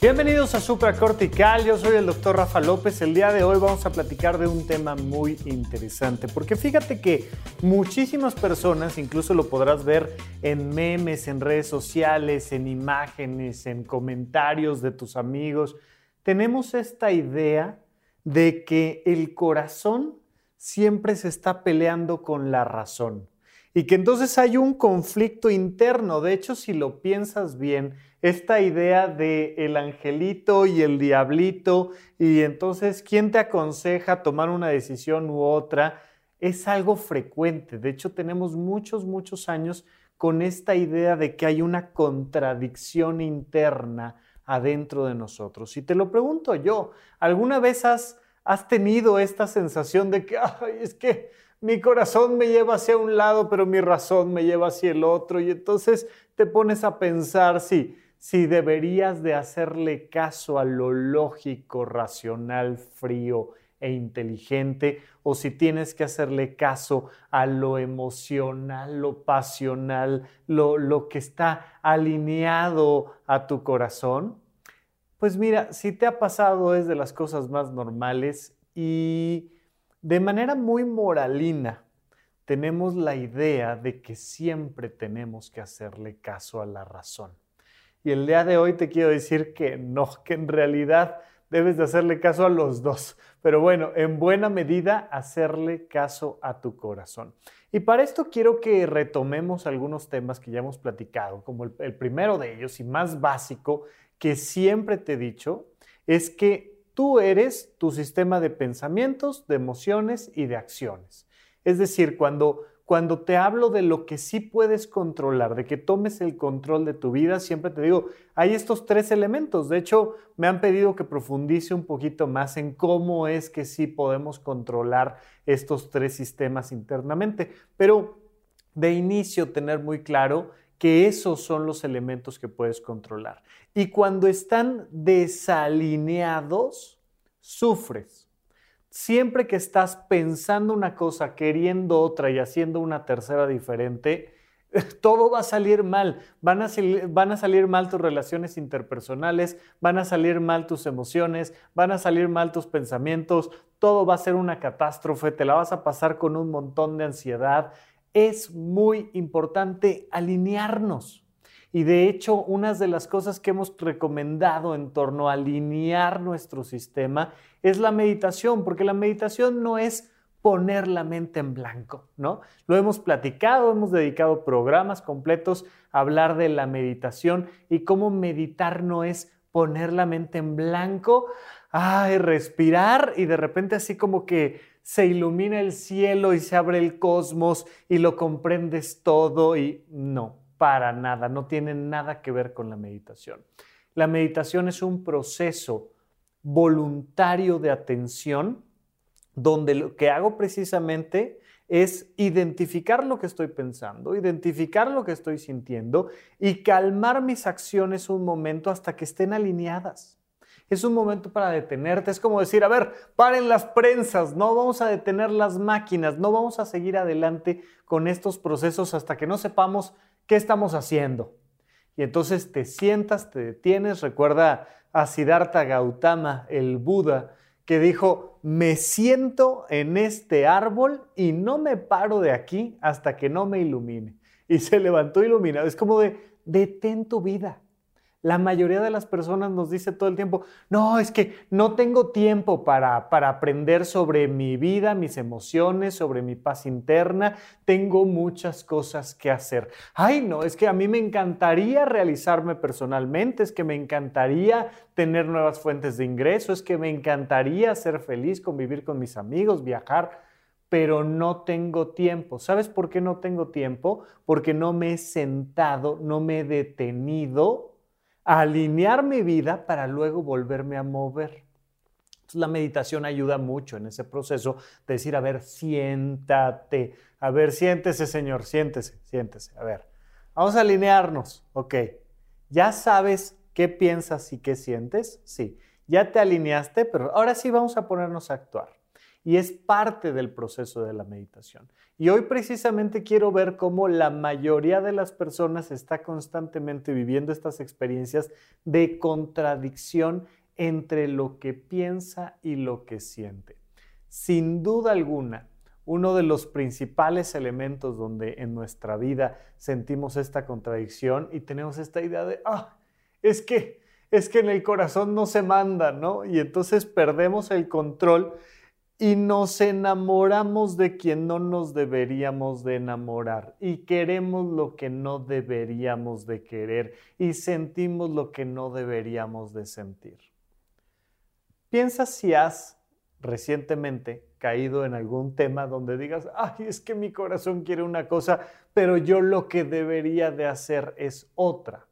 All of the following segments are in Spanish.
Bienvenidos a Supracortical, yo soy el doctor Rafa López. El día de hoy vamos a platicar de un tema muy interesante, porque fíjate que muchísimas personas, incluso lo podrás ver en memes, en redes sociales, en imágenes, en comentarios de tus amigos, tenemos esta idea de que el corazón siempre se está peleando con la razón y que entonces hay un conflicto interno. De hecho, si lo piensas bien, esta idea de el angelito y el diablito y entonces quién te aconseja tomar una decisión u otra es algo frecuente. De hecho, tenemos muchos, muchos años con esta idea de que hay una contradicción interna adentro de nosotros. Y te lo pregunto yo, ¿alguna vez has, tenido esta sensación de que, es que mi corazón me lleva hacia un lado, pero mi razón me lleva hacia el otro? Y entonces te pones a pensar si si deberías de hacerle caso a lo lógico, racional, frío e inteligente, o si tienes que hacerle caso a lo emocional, lo pasional, lo, lo que está alineado a tu corazón. Pues mira, si te ha pasado es de las cosas más normales y de manera muy moralina tenemos la idea de que siempre tenemos que hacerle caso a la razón. Y el día de hoy te quiero decir que no, que en realidad debes de hacerle caso a los dos. Pero bueno, en buena medida hacerle caso a tu corazón. Y para esto quiero que retomemos algunos temas que ya hemos platicado, como el, el primero de ellos y más básico que siempre te he dicho, es que tú eres tu sistema de pensamientos, de emociones y de acciones. Es decir, cuando cuando te hablo de lo que sí puedes controlar, de que tomes el control de tu vida, siempre te digo, hay estos tres elementos. De hecho, me han pedido que profundice un poquito más en cómo es que sí podemos controlar estos tres sistemas internamente. Pero de inicio, tener muy claro que esos son los elementos que puedes controlar. Y cuando están desalineados, sufres siempre que estás pensando una cosa, queriendo otra y haciendo una tercera diferente, todo va a salir mal. Van a, van a, salir mal tus relaciones interpersonales, van a salir mal tus emociones, van a salir mal tus pensamientos, todo va a ser una catástrofe, te la vas a pasar con un montón de ansiedad. Es muy importante alinearnos. Y de hecho, una de las cosas que hemos recomendado en torno a alinear nuestro sistema es la meditación, porque la meditación no es poner la mente en blanco, ¿no? Lo hemos platicado, hemos dedicado programas completos a hablar de la meditación y cómo meditar no es poner la mente en blanco, ay, respirar y de repente así como que se ilumina el cielo y se abre el cosmos y lo comprendes todo y no, para nada, no tiene nada que ver con la meditación. La meditación es un proceso voluntario de atención donde lo que hago precisamente es identificar lo que estoy pensando, identificar lo que estoy sintiendo y calmar mis acciones un momento hasta que estén alineadas. Es un momento para detenerte, es como decir, a ver, paren las prensas, no vamos a detener las máquinas, no vamos a seguir adelante con estos procesos hasta que no sepamos ¿qué estamos haciendo? Y entonces te sientas, te detienes, recuerda a Siddhartha Gautama, el Buda, que dijo, me siento en este árbol y no me paro de aquí hasta que no me ilumine. Y se levantó iluminado. Es como de, detén tu vida. La mayoría de las personas nos dice todo el tiempo, no, es que no tengo tiempo para, para, aprender sobre mi vida, mis emociones, sobre mi paz interna, tengo muchas cosas que hacer. Ay, no, es que a mí me encantaría realizarme personalmente, es que me encantaría tener nuevas fuentes de ingreso, es que me encantaría ser feliz, convivir con mis amigos, viajar pero no tengo tiempo. ¿Sabes por qué no tengo tiempo? Porque no me he sentado, no me he detenido alinear mi vida para luego volverme a mover. la meditación ayuda mucho en ese proceso de decir, a ver, siéntate, a ver, siéntese, Señor, siéntese, siéntese, a ver, vamos a alinearnos, ok. ¿Ya sabes qué piensas y qué sientes? Sí. Ya te alineaste, pero ahora sí vamos a ponernos a actuar. Y es parte del proceso de la meditación. Y hoy precisamente quiero ver cómo la mayoría de las personas está constantemente viviendo estas experiencias de contradicción entre lo que piensa y lo que siente. Sin duda alguna, uno de los principales elementos donde en nuestra vida sentimos esta contradicción y tenemos esta idea de, ah, es que, es que en el corazón no se manda, ¿no? Y entonces perdemos el control y nos enamoramos de quien no nos deberíamos de enamorar y queremos lo que no deberíamos de querer y sentimos lo que no deberíamos de sentir. Piensa si has recientemente caído en algún tema donde digas, ay, es que mi corazón quiere una cosa, pero yo lo que debería de hacer es otra.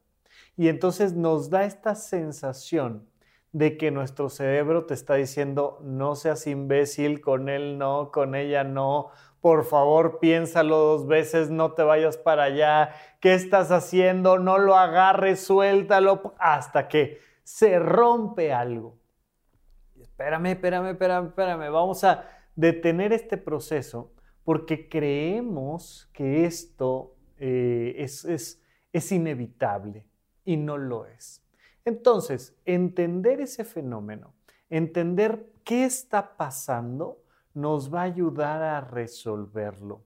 Y entonces nos da esta sensación de que nuestro cerebro te está diciendo, no seas imbécil, con él no, con ella no, por favor piénsalo dos veces, no te vayas para allá, ¿qué estás haciendo? No lo agarres, suéltalo, hasta que se rompe algo. Espérame, espérame, espérame, espérame, vamos a detener este proceso porque creemos que esto eh, es, es, es inevitable y no lo es. Entonces, entender ese fenómeno, entender qué está pasando, nos va a ayudar a resolverlo.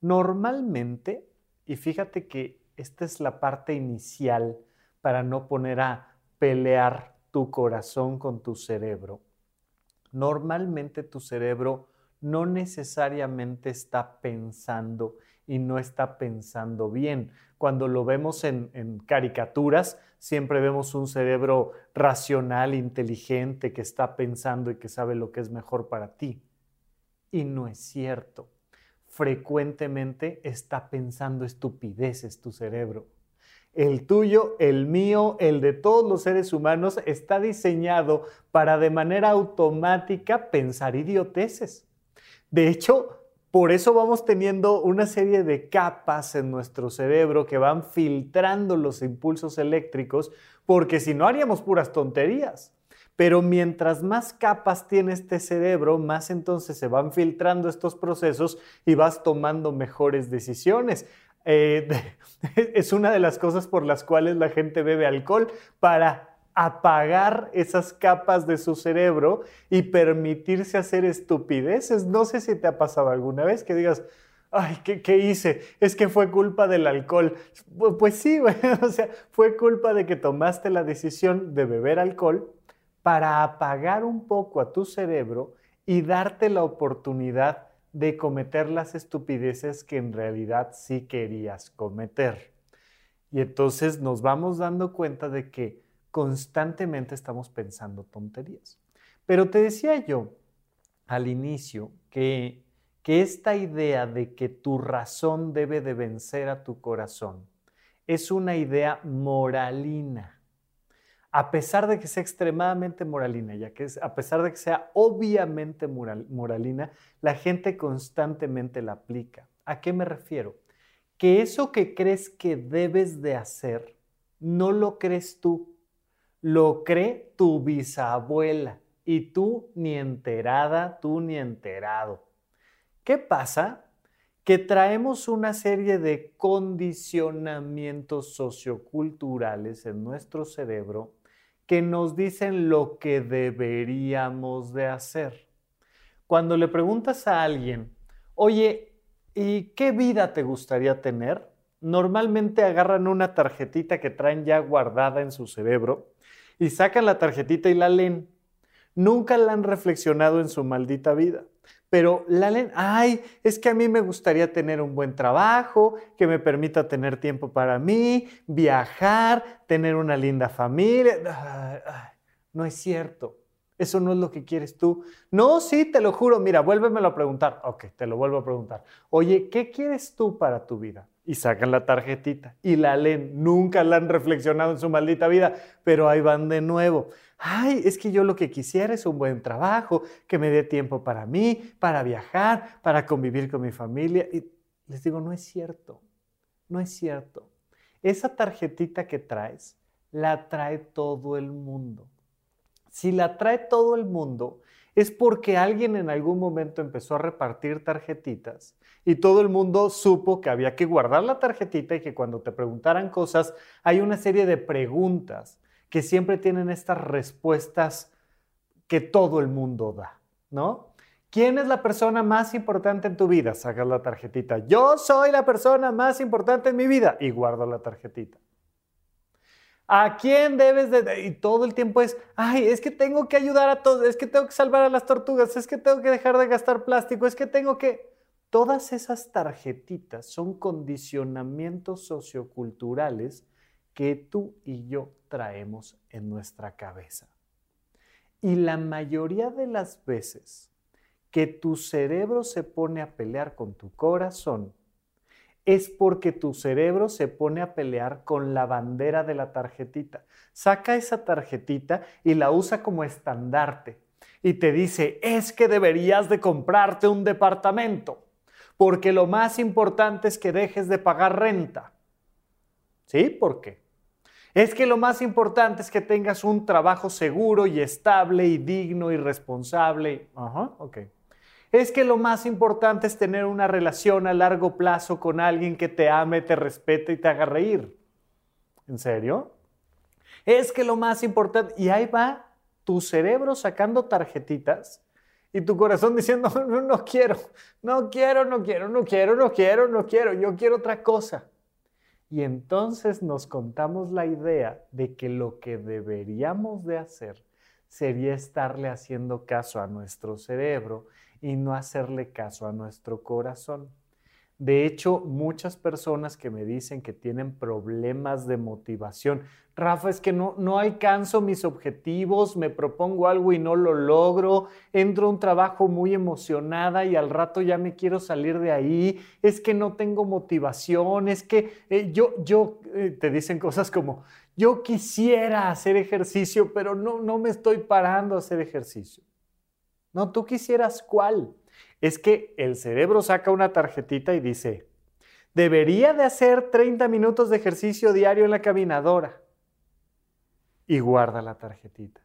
Normalmente, y fíjate que esta es la parte inicial para no poner a pelear tu corazón con tu cerebro. Normalmente tu cerebro no necesariamente está pensando y no está pensando bien. Cuando lo vemos en, caricaturas, siempre vemos un cerebro racional, inteligente, que está pensando y que sabe lo que es mejor para ti. Y no es cierto. Frecuentemente está pensando estupideces tu cerebro. El tuyo, el mío, el de todos los seres humanos está diseñado para de manera automática pensar idioteces. De hecho, por eso vamos teniendo una serie de capas en nuestro cerebro que van filtrando los impulsos eléctricos, porque si no haríamos puras tonterías. Pero mientras más capas tiene este cerebro, más entonces se van filtrando estos procesos y vas tomando mejores decisiones. Eh, es una de las cosas por las cuales la gente bebe alcohol para apagar esas capas de su cerebro y permitirse hacer estupideces. No sé si te ha pasado alguna vez que digas, ay, ¿qué, hice? Es que fue culpa del alcohol. Pues sí, o sea, fue culpa de que tomaste la decisión de beber alcohol para apagar un poco a tu cerebro y darte la oportunidad de cometer las estupideces que en realidad sí querías cometer. Y entonces nos vamos dando cuenta de que constantemente estamos pensando tonterías. Pero te decía yo al inicio que, que esta idea de que tu razón debe de vencer a tu corazón es una idea moralina. A pesar de que sea extremadamente moralina, ya que a pesar de que sea obviamente moralina, la gente constantemente la aplica. ¿A qué me refiero? Que eso que crees que debes de hacer, no lo crees tú, lo cree tu bisabuela y tú ni enterada, tú ni enterado. ¿Qué pasa? Que traemos una serie de condicionamientos socioculturales en nuestro cerebro que nos dicen lo que deberíamos de hacer. Cuando le preguntas a alguien, oye, ¿y qué vida te gustaría tener? Normalmente agarran una tarjetita que traen ya guardada en su cerebro y sacan la tarjetita y la leen. Nunca la han reflexionado en su maldita vida. Pero la leen, ay, es que a mí me gustaría tener un buen trabajo, que me permita tener tiempo para mí, viajar, tener una linda familia. no es cierto. Eso no es lo que quieres tú. No, sí, te lo juro. Mira, vuélvemelo a preguntar. Ok, te lo vuelvo a preguntar. Oye, ¿qué quieres tú para tu vida? Y sacan la tarjetita y la leen. Nunca la han reflexionado en su maldita vida, pero ahí van de nuevo. Ay, es que yo lo que quisiera es un buen trabajo, que me dé tiempo para mí, para viajar, para convivir con mi familia. Y les digo, no es cierto, no es cierto. Esa tarjetita que traes, la trae todo el mundo. Si la trae todo el mundo, es porque alguien en algún momento empezó a repartir tarjetitas y todo el mundo supo que había que guardar la tarjetita y que cuando te preguntaran cosas hay una serie de preguntas que siempre tienen estas respuestas que todo el mundo da, ¿no? ¿Quién es la persona más importante en tu vida? Sacas la tarjetita. Yo soy la persona más importante en mi vida y guardo la tarjetita. ¿A quién debes de...? Y todo el tiempo es, ay, es que tengo que ayudar a todos, es que tengo que salvar a las tortugas, es que tengo que dejar de gastar plástico, es que tengo que... Todas esas tarjetitas son condicionamientos socioculturales que tú y yo traemos en nuestra cabeza. Y la mayoría de las veces que tu cerebro se pone a pelear con tu corazón, es porque tu cerebro se pone a pelear con la bandera de la tarjetita. Saca esa tarjetita y la usa como estandarte y te dice, es que deberías de comprarte un departamento, porque lo más importante es que dejes de pagar renta. ¿Sí? ¿Por qué? Es que lo más importante es que tengas un trabajo seguro y estable y digno y responsable. Ajá, ok es que lo más importante es tener una relación a largo plazo con alguien que te ame, te respete y te haga reír. ¿En serio? Es que lo más importante, y ahí va tu cerebro sacando tarjetitas y tu corazón diciendo, no, no quiero, no quiero, no quiero, no quiero, no quiero, no quiero, yo quiero otra cosa. Y entonces nos contamos la idea de que lo que deberíamos de hacer sería estarle haciendo caso a nuestro cerebro y no hacerle caso a nuestro corazón. De hecho, muchas personas que me dicen que tienen problemas de motivación, Rafa, es que no, no alcanzo mis objetivos, me propongo algo y no lo logro, entro a un trabajo muy emocionada y al rato ya me quiero salir de ahí, es que no tengo motivación, es que eh, yo, yo, eh, te dicen cosas como, yo quisiera hacer ejercicio, pero no, no me estoy parando a hacer ejercicio. No, tú quisieras cuál. Es que el cerebro saca una tarjetita y dice, debería de hacer 30 minutos de ejercicio diario en la caminadora. Y guarda la tarjetita.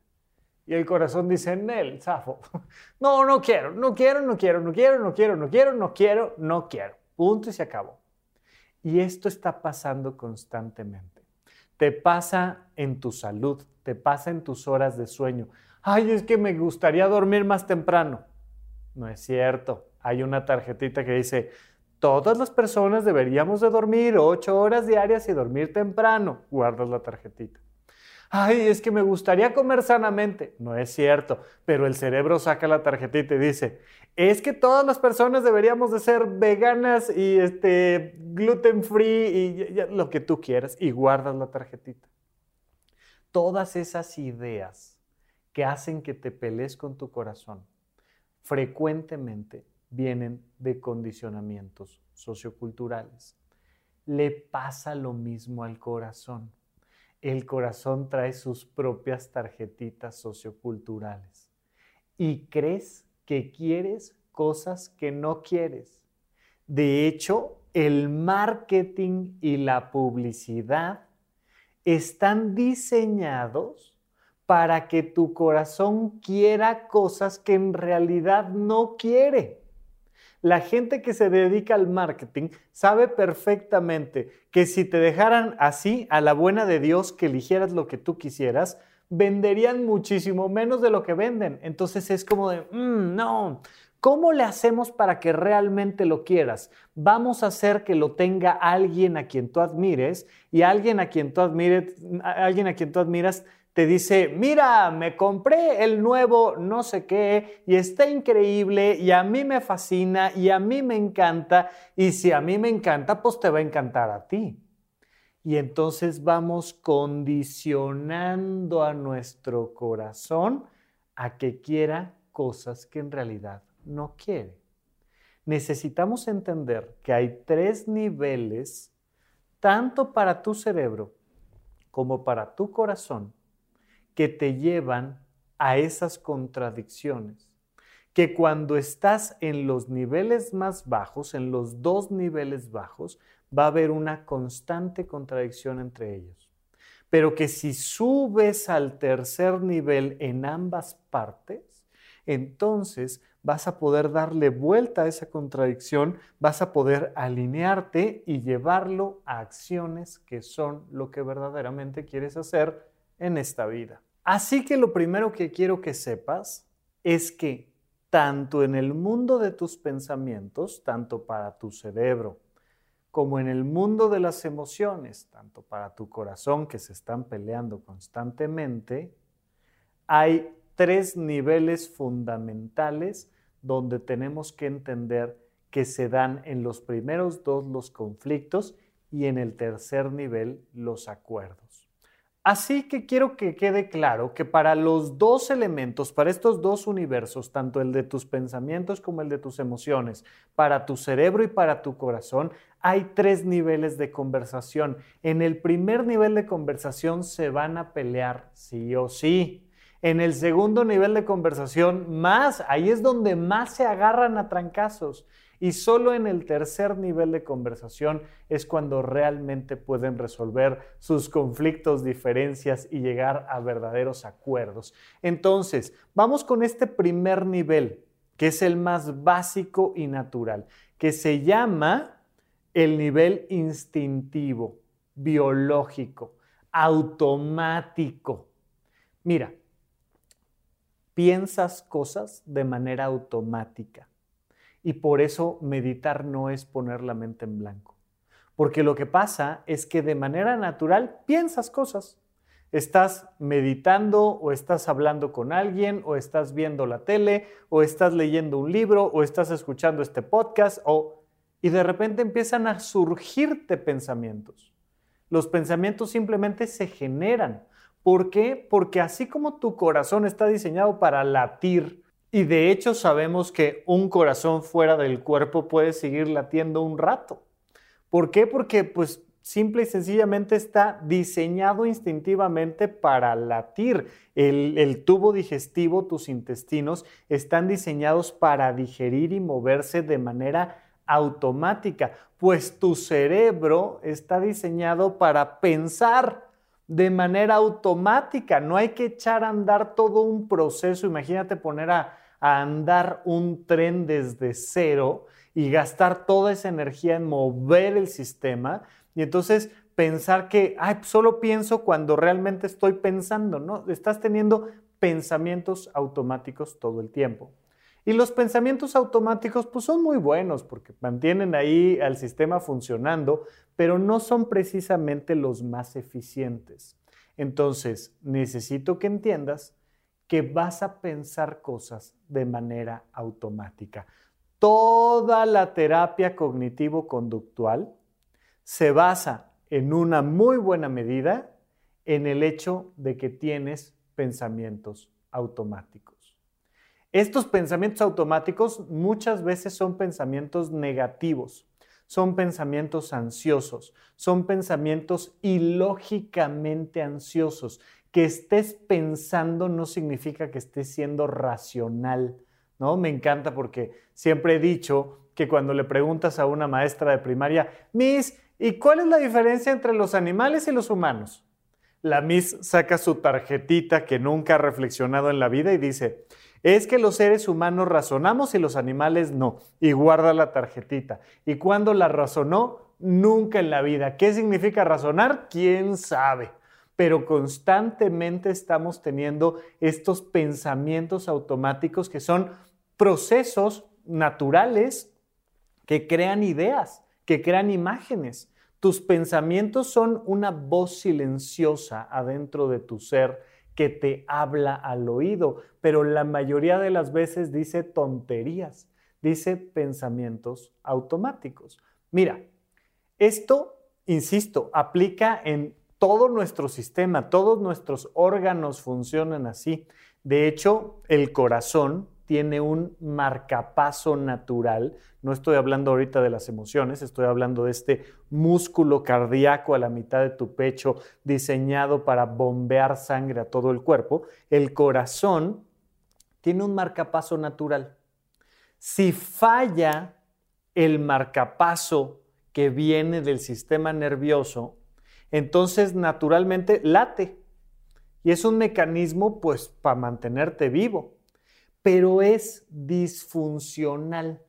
Y el corazón dice, Nel, zafo. No, no quiero, no quiero, no quiero, no quiero, no quiero, no quiero, no quiero, no quiero. Punto y se acabó. Y esto está pasando constantemente. Te pasa en tu salud, te pasa en tus horas de sueño, ay, es que me gustaría dormir más temprano. No es cierto. Hay una tarjetita que dice, todas las personas deberíamos de dormir ocho horas diarias y dormir temprano. Guardas la tarjetita. Ay, es que me gustaría comer sanamente. No es cierto, pero el cerebro saca la tarjetita y dice, es que todas las personas deberíamos de ser veganas y este, gluten free y lo que tú quieras y guardas la tarjetita. Todas esas ideas que hacen que te pelees con tu corazón, frecuentemente vienen de condicionamientos socioculturales. Le pasa lo mismo al corazón. El corazón trae sus propias tarjetitas socioculturales y crees que quieres cosas que no quieres. De hecho, el marketing y la publicidad están diseñados para que tu corazón quiera cosas que en realidad no quiere. La gente que se dedica al marketing sabe perfectamente que si te dejaran así, a la buena de Dios, que eligieras lo que tú quisieras, venderían muchísimo menos de lo que venden. Entonces es como de, mm, no, ¿cómo le hacemos para que realmente lo quieras? Vamos a hacer que lo tenga alguien a quien tú admires y alguien a quien tú admires, alguien a quien tú admiras te dice, mira, me compré el nuevo no sé qué y está increíble y a mí me fascina y a mí me encanta y si a mí me encanta, pues te va a encantar a ti. Y entonces vamos condicionando a nuestro corazón a que quiera cosas que en realidad no quiere. necesitamos entender que hay tres niveles, tanto para tu cerebro como para tu corazón, que te llevan a esas contradicciones. Que cuando estás en los niveles más bajos, en los dos niveles bajos, va a haber una constante contradicción entre ellos. Pero que si subes al tercer nivel en ambas partes, entonces vas a poder darle vuelta a esa contradicción, vas a poder alinearte y llevarlo a acciones que son lo que verdaderamente quieres hacer en esta vida. Así que lo primero que quiero que sepas es que tanto en el mundo de tus pensamientos, tanto para tu cerebro, como en el mundo de las emociones, tanto para tu corazón que se están peleando constantemente, hay tres niveles fundamentales donde tenemos que entender que se dan en los primeros dos los conflictos y en el tercer nivel los acuerdos. Así que quiero que quede claro que para los dos elementos, para estos dos universos, tanto el de tus pensamientos como el de tus emociones, para tu cerebro y para tu corazón, hay tres niveles de conversación. En el primer nivel de conversación se van a pelear sí o sí. En el segundo nivel de conversación, más, ahí es donde más se agarran a trancazos. Y solo en el tercer nivel de conversación es cuando realmente pueden resolver sus conflictos, diferencias y llegar a verdaderos acuerdos. Entonces, vamos con este primer nivel, que es el más básico y natural, que se llama el nivel instintivo, biológico, automático. Mira, piensas cosas de manera automática y por eso meditar no es poner la mente en blanco. Porque lo que pasa es que de manera natural piensas cosas. Estás meditando o estás hablando con alguien o estás viendo la tele o estás leyendo un libro o estás escuchando este podcast o y de repente empiezan a surgirte pensamientos. Los pensamientos simplemente se generan. ¿Por qué? Porque así como tu corazón está diseñado para latir, y de hecho sabemos que un corazón fuera del cuerpo puede seguir latiendo un rato. ¿Por qué? Porque pues simple y sencillamente está diseñado instintivamente para latir. El, el, tubo digestivo, tus intestinos, están diseñados para digerir y moverse de manera automática, pues tu cerebro está diseñado para pensar de manera automática. No hay que echar a andar todo un proceso. Imagínate poner a, andar un tren desde cero y gastar toda esa energía en mover el sistema. Y entonces pensar que, ay, pues solo pienso cuando realmente estoy pensando, ¿no? Estás teniendo pensamientos automáticos todo el tiempo. Y los pensamientos automáticos pues son muy buenos porque mantienen ahí al sistema funcionando, pero no son precisamente los más eficientes. Entonces, necesito que entiendas que vas a pensar cosas de manera automática. Toda la terapia cognitivo-conductual se basa en una muy buena medida en el hecho de que tienes pensamientos automáticos. Estos pensamientos automáticos muchas veces son pensamientos negativos, son pensamientos ansiosos, son pensamientos ilógicamente ansiosos. Que estés pensando no significa que estés siendo racional, ¿no? Me encanta porque siempre he dicho que cuando le preguntas a una maestra de primaria, Miss, ¿y cuál es la diferencia entre los animales y los humanos? La Miss saca su tarjetita que nunca ha reflexionado en la vida y dice, es que los seres humanos razonamos y los animales no. Y guarda la tarjetita. ¿Y cuando la razonó? Nunca en la vida. ¿Qué significa razonar? ¿Quién sabe? Pero constantemente estamos teniendo estos pensamientos automáticos que son procesos naturales que crean ideas, que crean imágenes. Tus pensamientos son una voz silenciosa adentro de tu ser que te habla al oído, pero la mayoría de las veces dice tonterías, dice pensamientos automáticos. Mira, esto, insisto, aplica en todo nuestro sistema, todos nuestros órganos funcionan así. De hecho, el corazón tiene un marcapaso natural. No estoy hablando ahorita de las emociones, estoy hablando de este músculo cardíaco a la mitad de tu pecho diseñado para bombear sangre a todo el cuerpo. El corazón tiene un marcapaso natural. Si falla el marcapaso que viene del sistema nervioso, entonces naturalmente late. Y es un mecanismo pues para mantenerte vivo pero es disfuncional.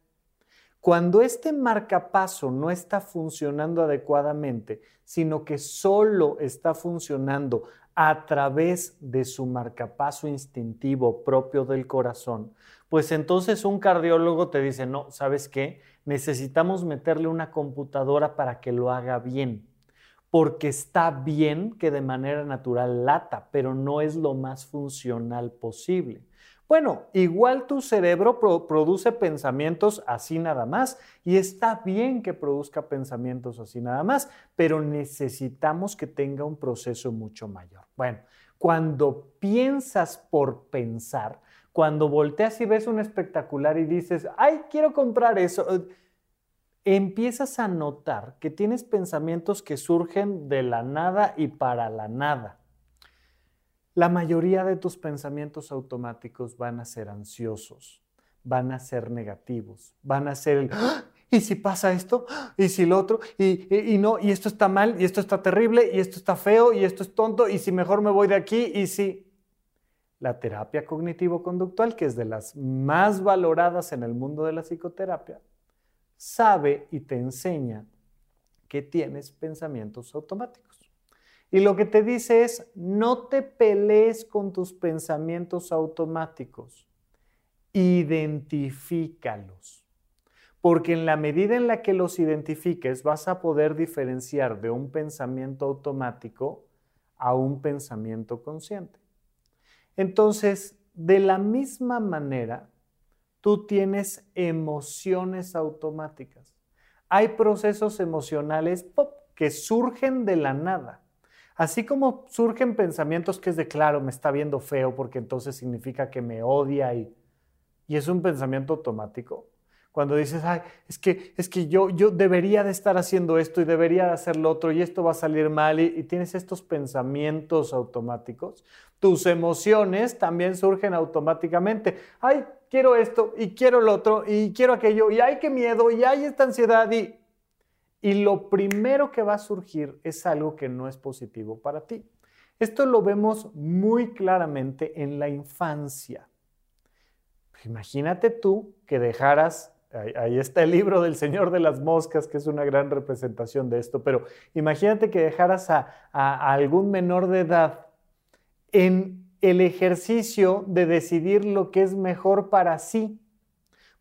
Cuando este marcapaso no está funcionando adecuadamente, sino que solo está funcionando a través de su marcapaso instintivo propio del corazón, pues entonces un cardiólogo te dice, no, ¿sabes qué? Necesitamos meterle una computadora para que lo haga bien, porque está bien que de manera natural lata, pero no es lo más funcional posible. Bueno, igual tu cerebro produce pensamientos así nada más y está bien que produzca pensamientos así nada más, pero necesitamos que tenga un proceso mucho mayor. Bueno, cuando piensas por pensar, cuando volteas y ves un espectacular y dices, ay, quiero comprar eso, eh, empiezas a notar que tienes pensamientos que surgen de la nada y para la nada la mayoría de tus pensamientos automáticos van a ser ansiosos, van a ser negativos, van a ser el, ¡Ah! ¿y si pasa esto? ¿Y si lo otro? ¿Y, no? ¿Y esto está mal? ¿Y esto está terrible? ¿Y esto está feo? ¿Y esto es tonto? ¿Y si mejor me voy de aquí? ¿Y si... La terapia cognitivo-conductual, que es de las más valoradas en el mundo de la psicoterapia, sabe y te enseña que tienes pensamientos automáticos. Y lo que te dice es, no te pelees con tus pensamientos automáticos, identifícalos. Porque en la medida en la que los identifiques, vas a poder diferenciar de un pensamiento automático a un pensamiento consciente. Entonces, de la misma manera, tú tienes emociones automáticas. Hay procesos emocionales que surgen de la nada Así como surgen pensamientos que es de, claro, me está viendo feo porque entonces significa que me odia y, y es un pensamiento automático. Cuando dices, ay, es que, es que yo, yo debería de estar haciendo esto y debería de hacer lo otro y esto va a salir mal y, y tienes estos pensamientos automáticos, tus emociones también surgen automáticamente. Ay, quiero esto y quiero lo otro y quiero aquello y ay, qué miedo y hay esta ansiedad y y lo primero que va a surgir es algo que no es positivo para ti. Esto lo vemos muy claramente en la infancia. Imagínate tú que dejaras, ahí está el libro del Señor de las Moscas, que es una gran representación de esto, pero imagínate que dejaras a, algún menor de edad en el ejercicio de decidir lo que es mejor para sí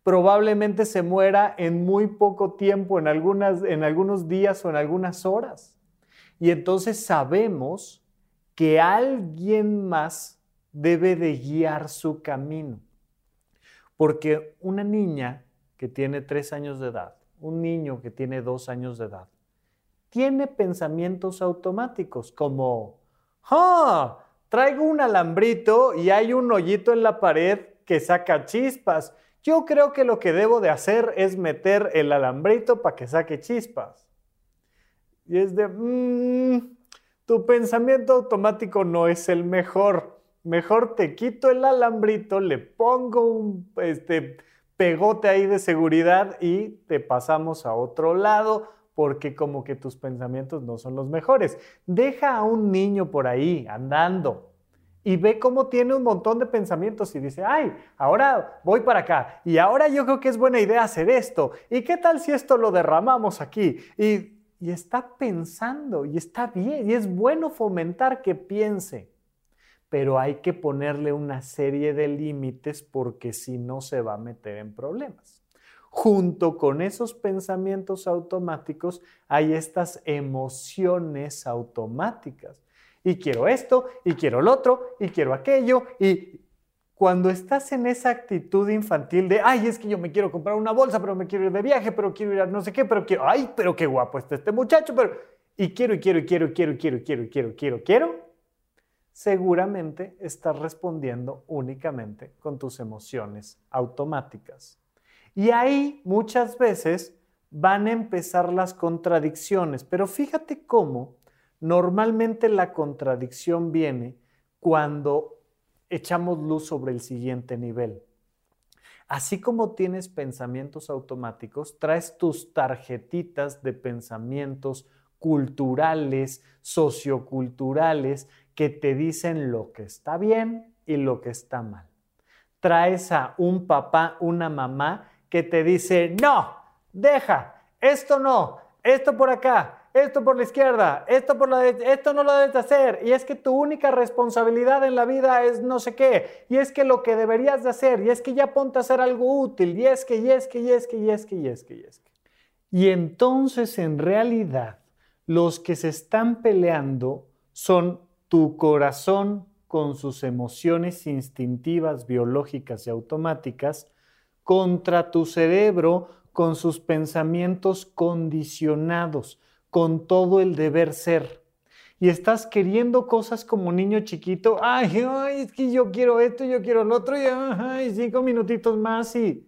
probablemente se muera en muy poco tiempo, en, en algunos días o en algunas horas. Y entonces sabemos que alguien más debe de guiar su camino. Porque una niña que tiene tres años de edad, un niño que tiene dos años de edad, tiene pensamientos automáticos como, ¡ah! Traigo un alambrito y hay un hoyito en la pared que saca chispas yo creo que lo que debo de hacer es meter el alambrito para que saque chispas. Y es de, mm, tu pensamiento automático no es el mejor. Mejor te quito el alambrito, le pongo un este, pegote ahí de seguridad y te pasamos a otro lado porque como que tus pensamientos no son los mejores. Deja a un niño por ahí andando, y ve cómo tiene un montón de pensamientos y dice, ay, ahora voy para acá y ahora yo creo que es buena idea hacer esto y qué tal si esto lo derramamos aquí y, y está pensando y está bien y es bueno fomentar que piense, pero hay que ponerle una serie de límites porque si no se va a meter en problemas. Junto con esos pensamientos automáticos hay estas emociones automáticas y quiero esto, y quiero lo otro, y quiero aquello, y cuando estás en esa actitud infantil de, ay, es que yo me quiero comprar una bolsa, pero me quiero ir de viaje, pero quiero ir a no sé qué, pero quiero, ay, pero qué guapo está este muchacho, pero, y quiero, y quiero, y quiero, y quiero, y quiero, y quiero, y quiero, quiero, quiero, seguramente estás respondiendo únicamente con tus emociones automáticas. Y ahí muchas veces van a empezar las contradicciones, pero fíjate cómo normalmente la contradicción viene cuando echamos luz sobre el siguiente nivel. Así como tienes pensamientos automáticos, traes tus tarjetitas de pensamientos culturales, socioculturales, que te dicen lo que está bien y lo que está mal. Traes a un papá, una mamá que te dice, no, deja, esto no, esto por acá, esto por la izquierda, esto por la derecha, esto no lo debes de hacer. Y es que tu única responsabilidad en la vida es no sé qué. Y es que lo que deberías de hacer, y es que ya ponte a hacer algo útil, y es que, y es que, y es que, y es que, y es que, y es que. Y entonces en realidad los que se están peleando son tu corazón con sus emociones instintivas, biológicas y automáticas, contra tu cerebro con sus pensamientos condicionados, con todo el deber ser. Y estás queriendo cosas como niño chiquito, ay, ay, es que yo quiero esto, yo quiero lo otro, y ay, cinco minutitos más y...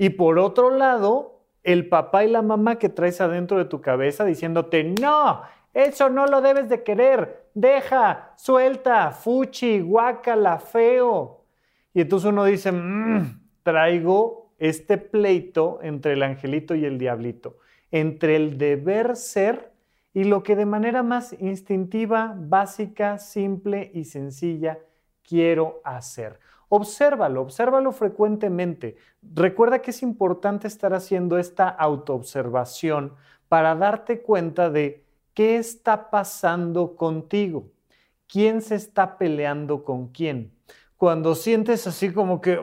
Y por otro lado, el papá y la mamá que traes adentro de tu cabeza diciéndote, no, eso no lo debes de querer, deja, suelta, fuchi, guácala, feo. Y entonces uno dice, mmm, traigo este pleito entre el angelito y el diablito, entre el deber ser y lo que de manera más instintiva, básica, simple y sencilla quiero hacer. Obsérvalo, obsérvalo frecuentemente. Recuerda que es importante estar haciendo esta autoobservación para darte cuenta de qué está pasando contigo, quién se está peleando con quién. Cuando sientes así como que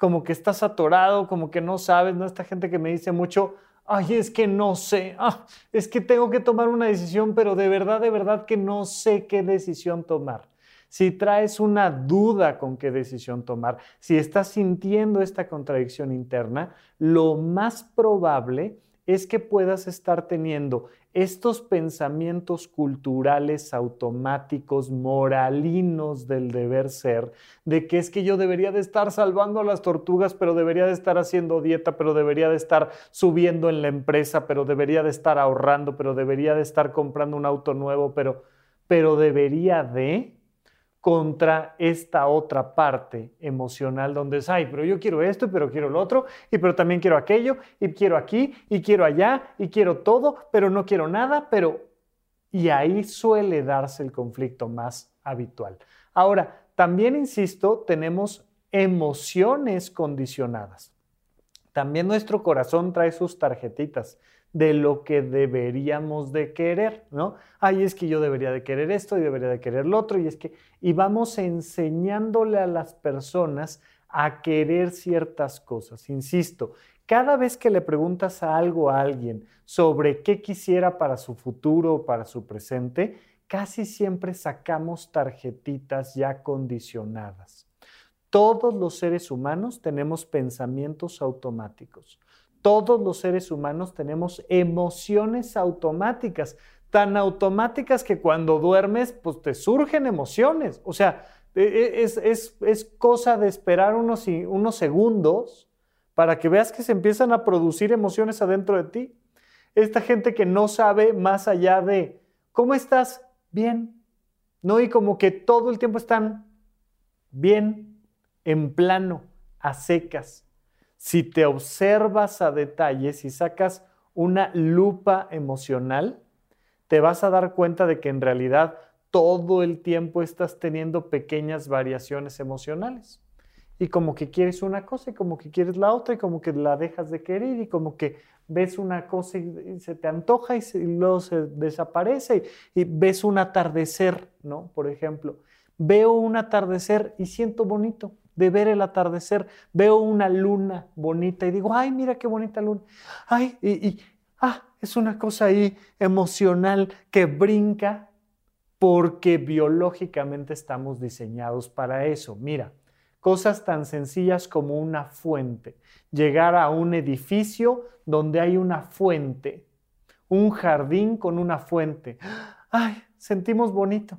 como que estás atorado, como que no sabes, ¿no? Esta gente que me dice mucho, ay, es que no sé, ah, es que tengo que tomar una decisión, pero de verdad, de verdad que no sé qué decisión tomar. Si traes una duda con qué decisión tomar, si estás sintiendo esta contradicción interna, lo más probable es que puedas estar teniendo estos pensamientos culturales automáticos, moralinos del deber ser, de que es que yo debería de estar salvando a las tortugas, pero debería de estar haciendo dieta, pero debería de estar subiendo en la empresa, pero debería de estar ahorrando, pero debería de estar comprando un auto nuevo, pero, pero debería de contra esta otra parte emocional donde es, ay, pero yo quiero esto, pero quiero lo otro, y pero también quiero aquello, y quiero aquí, y quiero allá, y quiero todo, pero no quiero nada, pero... Y ahí suele darse el conflicto más habitual. Ahora, también, insisto, tenemos emociones condicionadas. También nuestro corazón trae sus tarjetitas de lo que deberíamos de querer, ¿no? Ay, es que yo debería de querer esto y debería de querer lo otro y es que y vamos enseñándole a las personas a querer ciertas cosas. Insisto, cada vez que le preguntas a algo a alguien sobre qué quisiera para su futuro o para su presente, casi siempre sacamos tarjetitas ya condicionadas. Todos los seres humanos tenemos pensamientos automáticos todos los seres humanos tenemos emociones automáticas, tan automáticas que cuando duermes, pues te surgen emociones. O sea, e, e, es, cosa de esperar unos, unos segundos para que veas que se empiezan a producir emociones adentro de ti. Esta gente que no sabe más allá de, ¿cómo estás? Bien. No, y como que todo el tiempo están bien, en plano, a secas si te observas a detalle, si sacas una lupa emocional, te vas a dar cuenta de que en realidad todo el tiempo estás teniendo pequeñas variaciones emocionales. Y como que quieres una cosa y como que quieres la otra y como que la dejas de querer y como que ves una cosa y se te antoja y, luego se desaparece y, y ves un atardecer, ¿no? Por ejemplo, veo un atardecer y siento bonito de ver el atardecer, veo una luna bonita y digo, ay, mira qué bonita luna. Ay, y, ah, es una cosa ahí emocional que brinca porque biológicamente estamos diseñados para eso. Mira, cosas tan sencillas como una fuente, llegar a un edificio donde hay una fuente, un jardín con una fuente. Ay, sentimos bonito.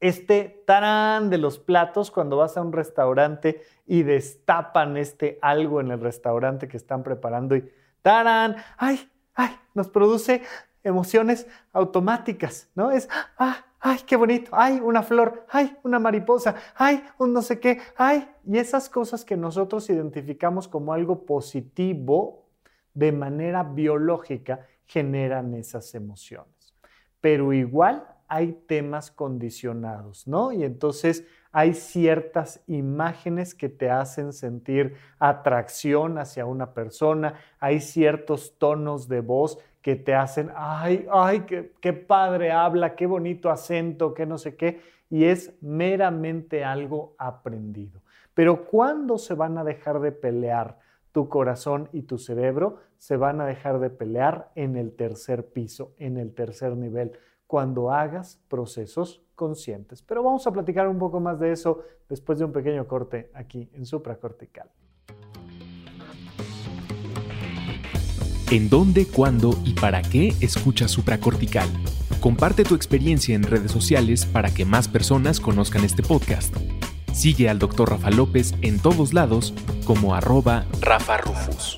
Este tarán de los platos cuando vas a un restaurante y destapan este algo en el restaurante que están preparando y tarán, ay, ay, nos produce emociones automáticas, ¿no? Es, ah, ay, qué bonito, ay, una flor, ay, una mariposa, ay, un no sé qué, ay, y esas cosas que nosotros identificamos como algo positivo de manera biológica generan esas emociones. Pero igual hay temas condicionados, ¿no? Y entonces hay ciertas imágenes que te hacen sentir atracción hacia una persona, hay ciertos tonos de voz que te hacen, ay, ay, qué, qué padre habla, qué bonito acento, qué no sé qué, y es meramente algo aprendido. Pero ¿cuándo se van a dejar de pelear tu corazón y tu cerebro? Se van a dejar de pelear en el tercer piso, en el tercer nivel cuando hagas procesos conscientes. Pero vamos a platicar un poco más de eso después de un pequeño corte aquí en supracortical. ¿En dónde, cuándo y para qué escuchas supracortical? Comparte tu experiencia en redes sociales para que más personas conozcan este podcast. Sigue al Dr. Rafa López en todos lados como arroba Rafa Rufus.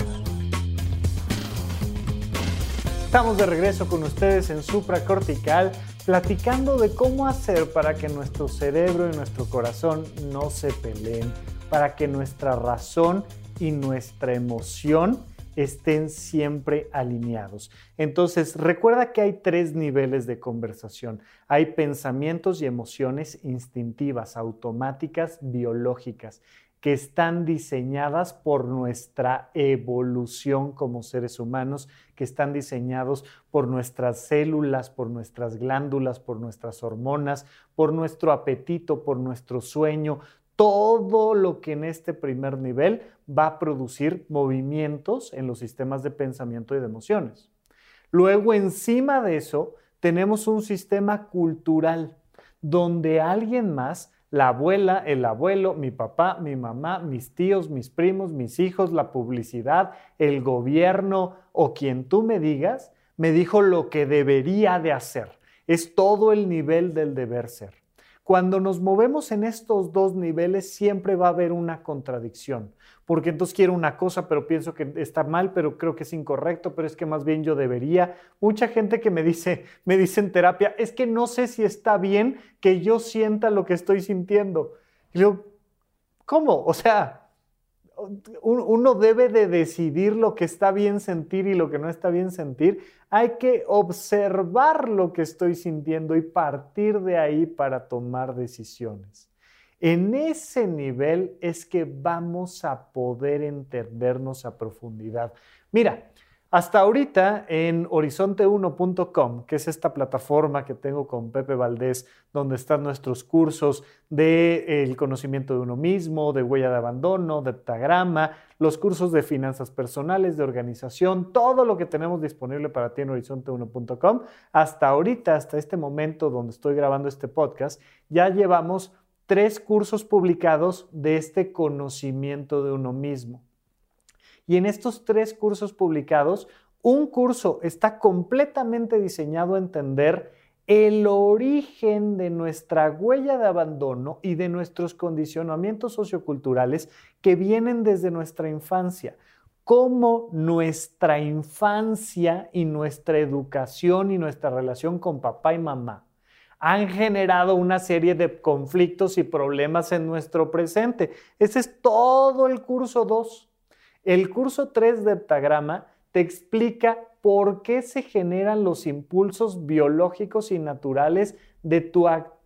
Estamos de regreso con ustedes en supracortical, platicando de cómo hacer para que nuestro cerebro y nuestro corazón no se peleen, para que nuestra razón y nuestra emoción estén siempre alineados. Entonces, recuerda que hay tres niveles de conversación. Hay pensamientos y emociones instintivas, automáticas, biológicas que están diseñadas por nuestra evolución como seres humanos, que están diseñados por nuestras células, por nuestras glándulas, por nuestras hormonas, por nuestro apetito, por nuestro sueño, todo lo que en este primer nivel va a producir movimientos en los sistemas de pensamiento y de emociones. Luego, encima de eso, tenemos un sistema cultural donde alguien más la abuela, el abuelo, mi papá, mi mamá, mis tíos, mis primos, mis hijos, la publicidad, el gobierno o quien tú me digas, me dijo lo que debería de hacer. Es todo el nivel del deber ser. Cuando nos movemos en estos dos niveles siempre va a haber una contradicción porque entonces quiero una cosa, pero pienso que está mal, pero creo que es incorrecto, pero es que más bien yo debería. Mucha gente que me dice, me dice en terapia, es que no sé si está bien que yo sienta lo que estoy sintiendo. Y yo, ¿cómo? O sea, uno debe de decidir lo que está bien sentir y lo que no está bien sentir. Hay que observar lo que estoy sintiendo y partir de ahí para tomar decisiones. En ese nivel es que vamos a poder entendernos a profundidad. Mira, hasta ahorita en horizonte1.com, que es esta plataforma que tengo con Pepe Valdés, donde están nuestros cursos de el conocimiento de uno mismo, de huella de abandono, de heptagrama, los cursos de finanzas personales, de organización, todo lo que tenemos disponible para ti en horizonte1.com. Hasta ahorita, hasta este momento donde estoy grabando este podcast, ya llevamos tres cursos publicados de este conocimiento de uno mismo. Y en estos tres cursos publicados, un curso está completamente diseñado a entender el origen de nuestra huella de abandono y de nuestros condicionamientos socioculturales que vienen desde nuestra infancia, cómo nuestra infancia y nuestra educación y nuestra relación con papá y mamá han generado una serie de conflictos y problemas en nuestro presente. Ese es todo el curso 2. El curso 3 de heptagrama te explica por qué se generan los impulsos biológicos y naturales de tu actividad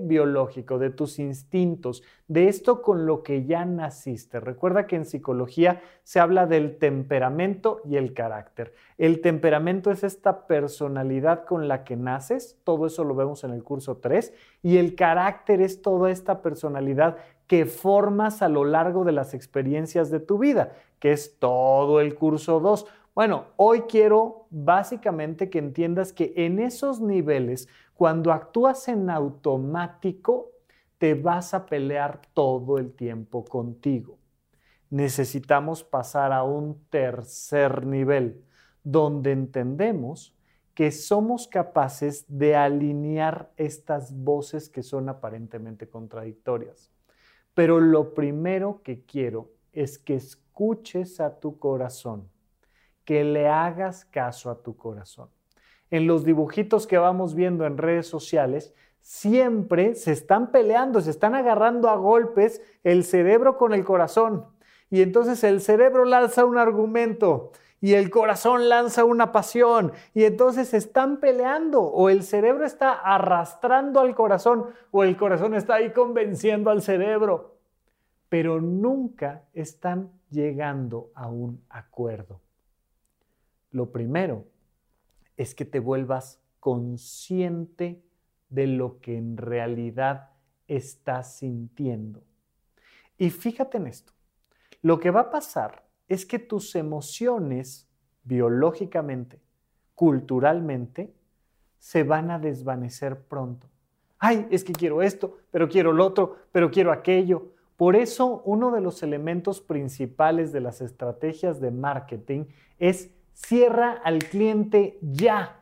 biológico, de tus instintos, de esto con lo que ya naciste. Recuerda que en psicología se habla del temperamento y el carácter. El temperamento es esta personalidad con la que naces, todo eso lo vemos en el curso 3, y el carácter es toda esta personalidad que formas a lo largo de las experiencias de tu vida, que es todo el curso 2. Bueno, hoy quiero básicamente que entiendas que en esos niveles cuando actúas en automático, te vas a pelear todo el tiempo contigo. Necesitamos pasar a un tercer nivel, donde entendemos que somos capaces de alinear estas voces que son aparentemente contradictorias. Pero lo primero que quiero es que escuches a tu corazón, que le hagas caso a tu corazón. En los dibujitos que vamos viendo en redes sociales, siempre se están peleando, se están agarrando a golpes el cerebro con el corazón. Y entonces el cerebro lanza un argumento y el corazón lanza una pasión y entonces están peleando o el cerebro está arrastrando al corazón o el corazón está ahí convenciendo al cerebro, pero nunca están llegando a un acuerdo. Lo primero es que te vuelvas consciente de lo que en realidad estás sintiendo. Y fíjate en esto, lo que va a pasar es que tus emociones biológicamente, culturalmente, se van a desvanecer pronto. Ay, es que quiero esto, pero quiero lo otro, pero quiero aquello. Por eso uno de los elementos principales de las estrategias de marketing es cierra al cliente ya.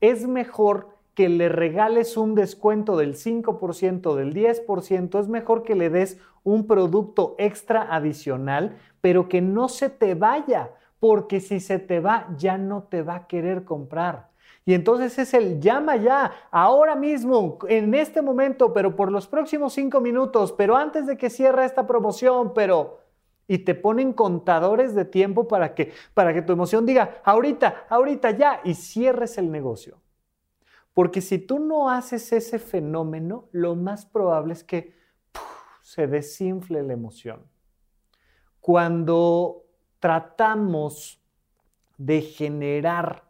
Es mejor que le regales un descuento del 5%, del 10%, es mejor que le des un producto extra adicional, pero que no se te vaya, porque si se te va, ya no te va a querer comprar. Y entonces es el llama ya, ahora mismo, en este momento, pero por los próximos cinco minutos, pero antes de que cierre esta promoción, pero... Y te ponen contadores de tiempo para que, para que tu emoción diga, ahorita, ahorita ya, y cierres el negocio. Porque si tú no haces ese fenómeno, lo más probable es que se desinfle la emoción. Cuando tratamos de generar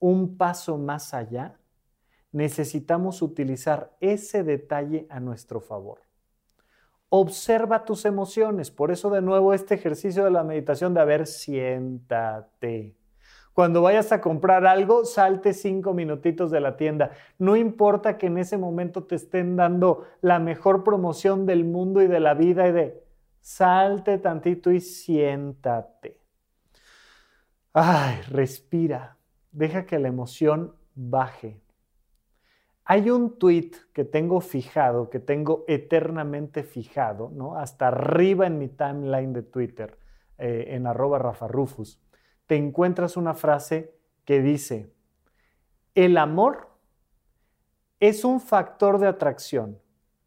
un paso más allá, necesitamos utilizar ese detalle a nuestro favor. Observa tus emociones. Por eso de nuevo este ejercicio de la meditación de a ver, siéntate. Cuando vayas a comprar algo, salte cinco minutitos de la tienda. No importa que en ese momento te estén dando la mejor promoción del mundo y de la vida y de salte tantito y siéntate. Ay, respira. Deja que la emoción baje. Hay un tweet que tengo fijado, que tengo eternamente fijado, ¿no? Hasta arriba en mi timeline de Twitter, eh, en arroba Rafa Rufus te encuentras una frase que dice, el amor es un factor de atracción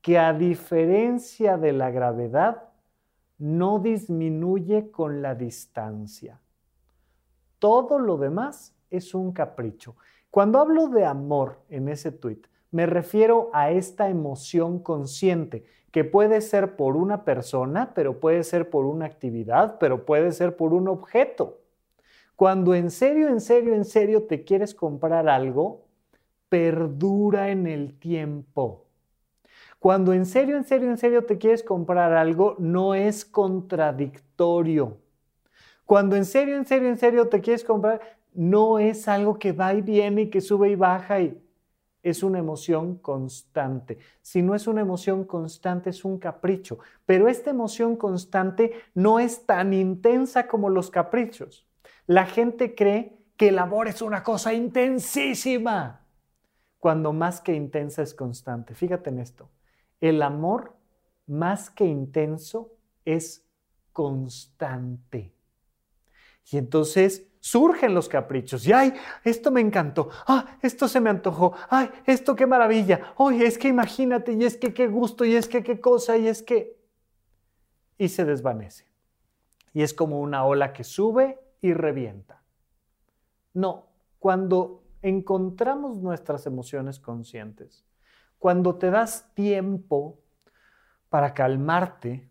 que a diferencia de la gravedad no disminuye con la distancia. Todo lo demás es un capricho. Cuando hablo de amor en ese tweet, me refiero a esta emoción consciente, que puede ser por una persona, pero puede ser por una actividad, pero puede ser por un objeto. Cuando en serio, en serio, en serio te quieres comprar algo, perdura en el tiempo. Cuando en serio, en serio, en serio te quieres comprar algo, no es contradictorio. Cuando en serio, en serio, en serio te quieres comprar, no es algo que va y viene y que sube y baja y es una emoción constante. Si no es una emoción constante, es un capricho. Pero esta emoción constante no es tan intensa como los caprichos. La gente cree que el amor es una cosa intensísima, cuando más que intensa es constante. Fíjate en esto. El amor más que intenso es constante. Y entonces surgen los caprichos. Y ay, esto me encantó. Ah, esto se me antojó. Ay, esto qué maravilla. Oye, es que imagínate, y es que qué gusto, y es que qué cosa, y es que. Y se desvanece. Y es como una ola que sube y revienta. No, cuando encontramos nuestras emociones conscientes, cuando te das tiempo para calmarte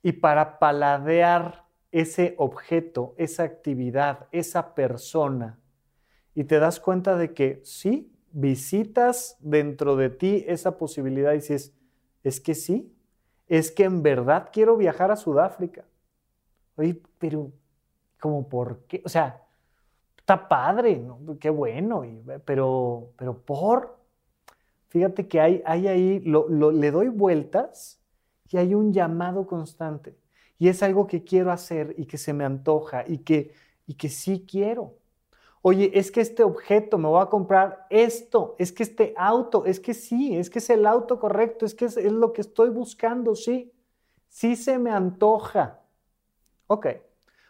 y para paladear ese objeto, esa actividad, esa persona, y te das cuenta de que sí, visitas dentro de ti esa posibilidad y dices, es que sí, es que en verdad quiero viajar a Sudáfrica. Oye, pero como por qué, o sea, está padre, ¿no? qué bueno, pero, pero por, fíjate que hay, hay ahí, le doy vueltas y hay un llamado constante. Y es algo que quiero hacer y que se me antoja y que, y que sí quiero. Oye, es que este objeto, me voy a comprar esto, es que este auto, es que sí, es que es el auto correcto, es que es, es lo que estoy buscando, sí, sí se me antoja. Ok,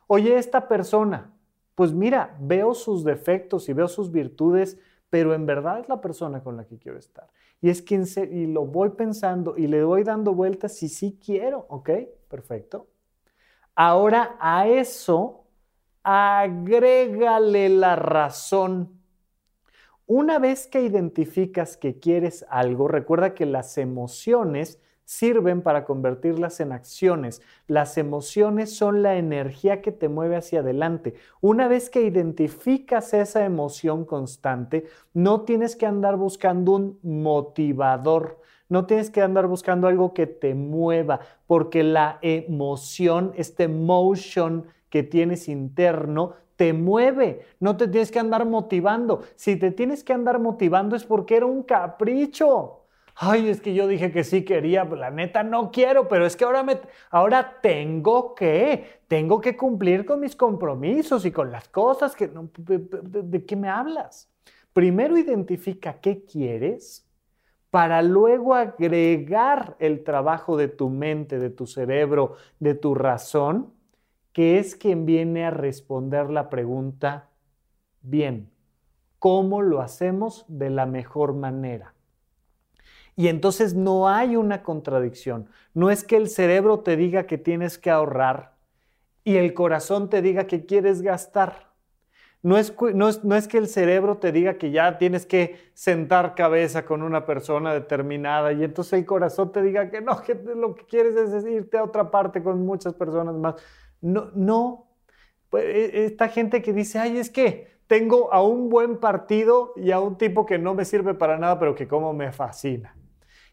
oye, esta persona, pues mira, veo sus defectos y veo sus virtudes, pero en verdad es la persona con la que quiero estar. Y es quien se, y lo voy pensando y le voy dando vueltas y sí quiero, ¿ok? Perfecto. Ahora a eso agrégale la razón. Una vez que identificas que quieres algo, recuerda que las emociones sirven para convertirlas en acciones. Las emociones son la energía que te mueve hacia adelante. Una vez que identificas esa emoción constante, no tienes que andar buscando un motivador. No tienes que andar buscando algo que te mueva, porque la emoción, este motion que tienes interno te mueve, no te tienes que andar motivando. Si te tienes que andar motivando es porque era un capricho. Ay, es que yo dije que sí quería, la neta no quiero, pero es que ahora me ahora tengo que, tengo que cumplir con mis compromisos y con las cosas que de, de qué me hablas. Primero identifica qué quieres para luego agregar el trabajo de tu mente, de tu cerebro, de tu razón que es quien viene a responder la pregunta, bien, ¿cómo lo hacemos de la mejor manera? Y entonces no hay una contradicción. No es que el cerebro te diga que tienes que ahorrar y el corazón te diga que quieres gastar. No es, no, es, que el cerebro te diga que ya tienes que sentar cabeza con una persona determinada y entonces el corazón te diga que no, lo que quieres es irte a otra parte con muchas personas más. No, no. Pues, e, esta gente que dice, ay, es que tengo a un buen partido y a un tipo que no me sirve para nada, pero que como me fascina.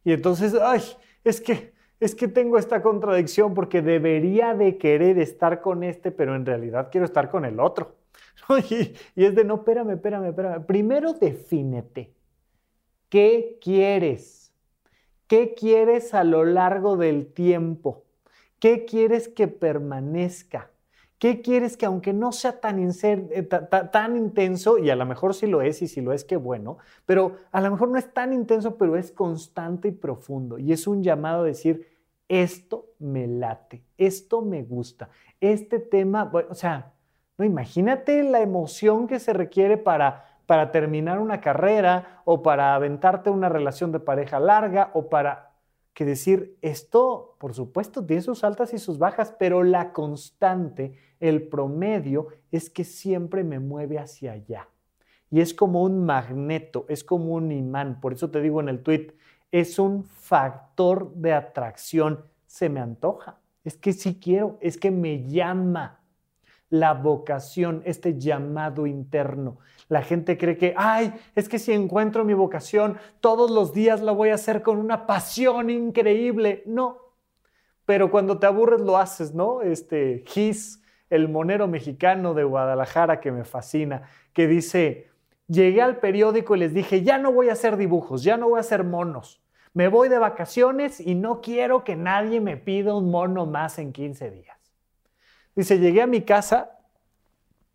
Y entonces, ay, es que, es que tengo esta contradicción porque debería de querer estar con este, pero en realidad quiero estar con el otro. Y, es de, no, espérame, espérame, espérame. Primero defínete. ¿Qué quieres? ¿Qué quieres a lo largo del tiempo? ¿Qué quieres que permanezca? ¿Qué quieres que aunque no sea tan, eh, tan, intenso, y a lo mejor sí lo es, y si lo es, qué bueno, pero a lo mejor no es tan intenso, pero es constante y profundo. Y es un llamado a decir, esto me late, esto me gusta, este tema, o sea, no imagínate la emoción que se requiere para, para terminar una carrera o para aventarte una relación de pareja larga o para que decir, esto, por supuesto, tiene sus altas y sus bajas, pero la constante, el promedio, es que siempre me mueve hacia allá. Y es como un magneto, es como un imán. Por eso te digo en el tweet, es un factor de atracción. Se me antoja. Es que sí quiero, es que me llama la vocación, este llamado interno. La gente cree que, ay, es que si encuentro mi vocación, todos los días la voy a hacer con una pasión increíble. No, pero cuando te aburres lo haces, ¿no? Este Gis, el monero mexicano de Guadalajara que me fascina, que dice, llegué al periódico y les dije, ya no voy a hacer dibujos, ya no voy a hacer monos. Me voy de vacaciones y no quiero que nadie me pida un mono más en 15 días. Dice, llegué a mi casa,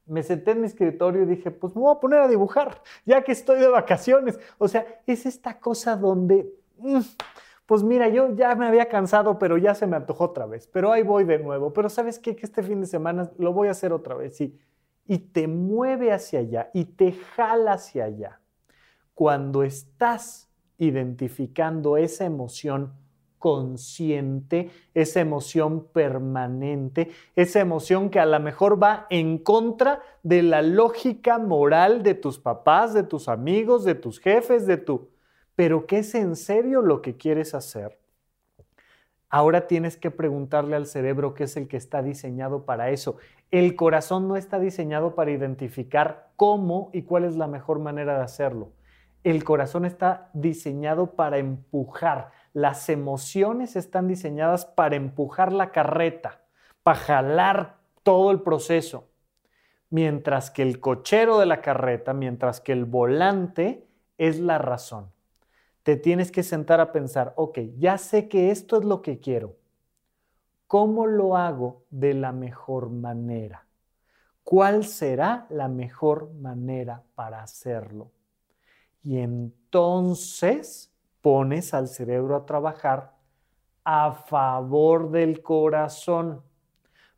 me senté en mi escritorio y dije, pues me voy a poner a dibujar, ya que estoy de vacaciones. O sea, es esta cosa donde, mm, pues mira, yo ya me había cansado, pero ya se me antojó otra vez, pero ahí voy de nuevo. Pero sabes qué, que este fin de semana lo voy a hacer otra vez, sí. Y te mueve hacia allá y te jala hacia allá. Cuando estás identificando esa emoción consciente, esa emoción permanente, esa emoción que a lo mejor va en contra de la lógica moral de tus papás, de tus amigos, de tus jefes, de tu... Pero que es en serio lo que quieres hacer. Ahora tienes que preguntarle al cerebro qué es el que está diseñado para eso. El corazón no está diseñado para identificar cómo y cuál es la mejor manera de hacerlo. El corazón está diseñado para empujar, las emociones están diseñadas para empujar la carreta, para jalar todo el proceso. Mientras que el cochero de la carreta, mientras que el volante es la razón. Te tienes que sentar a pensar, ok, ya sé que esto es lo que quiero. ¿Cómo lo hago de la mejor manera? ¿Cuál será la mejor manera para hacerlo? Y entonces pones al cerebro a trabajar a favor del corazón.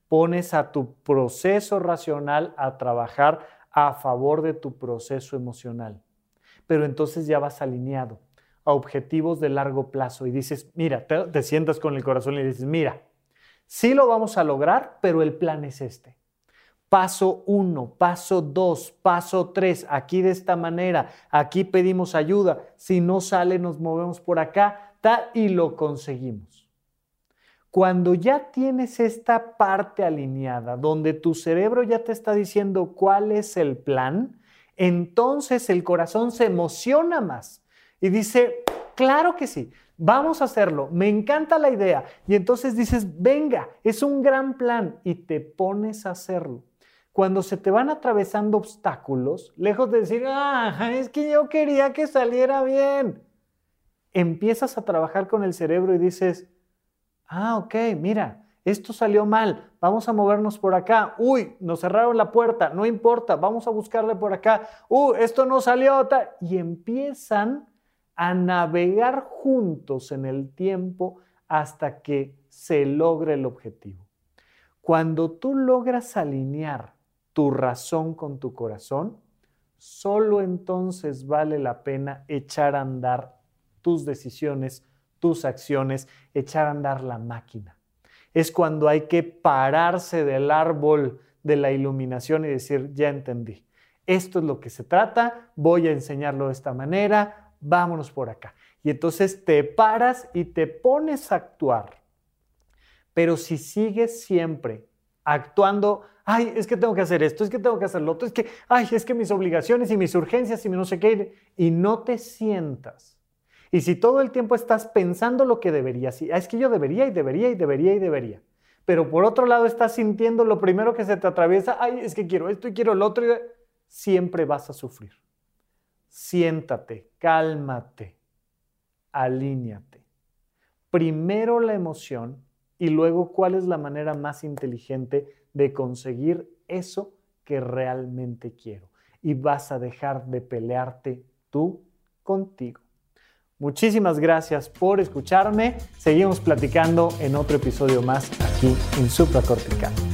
Pones a tu proceso racional a trabajar a favor de tu proceso emocional. Pero entonces ya vas alineado a objetivos de largo plazo y dices, mira, te, sientas con el corazón y dices, mira, sí lo vamos a lograr, pero el plan es este. Paso uno, paso dos, paso tres, aquí de esta manera, aquí pedimos ayuda, si no sale nos movemos por acá, y lo conseguimos. Cuando ya tienes esta parte alineada, donde tu cerebro ya te está diciendo cuál es el plan, entonces el corazón se emociona más y dice, claro que sí, vamos a hacerlo, me encanta la idea. Y entonces dices, venga, es un gran plan y te pones a hacerlo. Cuando se te van atravesando obstáculos, lejos de decir, ah, es que yo quería que saliera bien, empiezas a trabajar con el cerebro y dices, Ah, ok, mira, esto salió mal, vamos a movernos por acá. Uy, nos cerraron la puerta, no importa, vamos a buscarle por acá. Uy, esto no salió. Y empiezan a navegar juntos en el tiempo hasta que se logre el objetivo. Cuando tú logras alinear tu razón con tu corazón, solo entonces vale la pena echar a andar tus decisiones tus acciones, echar a andar la máquina. Es cuando hay que pararse del árbol de la iluminación y decir, ya entendí, esto es lo que se trata, voy a enseñarlo de esta manera, vámonos por acá. Y entonces te paras y te pones a actuar. Pero si sigues siempre actuando, ay, es que tengo que hacer esto, es que tengo que hacer lo otro, es que, ay, es que mis obligaciones y mis urgencias y no sé qué, y no te sientas y si todo el tiempo estás pensando lo que deberías, ah, es que yo debería y debería y debería y debería, pero por otro lado estás sintiendo lo primero que se te atraviesa, ay, es que quiero esto y quiero lo otro, siempre vas a sufrir. Siéntate, cálmate, alíñate. Primero la emoción y luego cuál es la manera más inteligente de conseguir eso que realmente quiero. Y vas a dejar de pelearte tú contigo. Muchísimas gracias por escucharme. Seguimos platicando en otro episodio más aquí en Supracortical.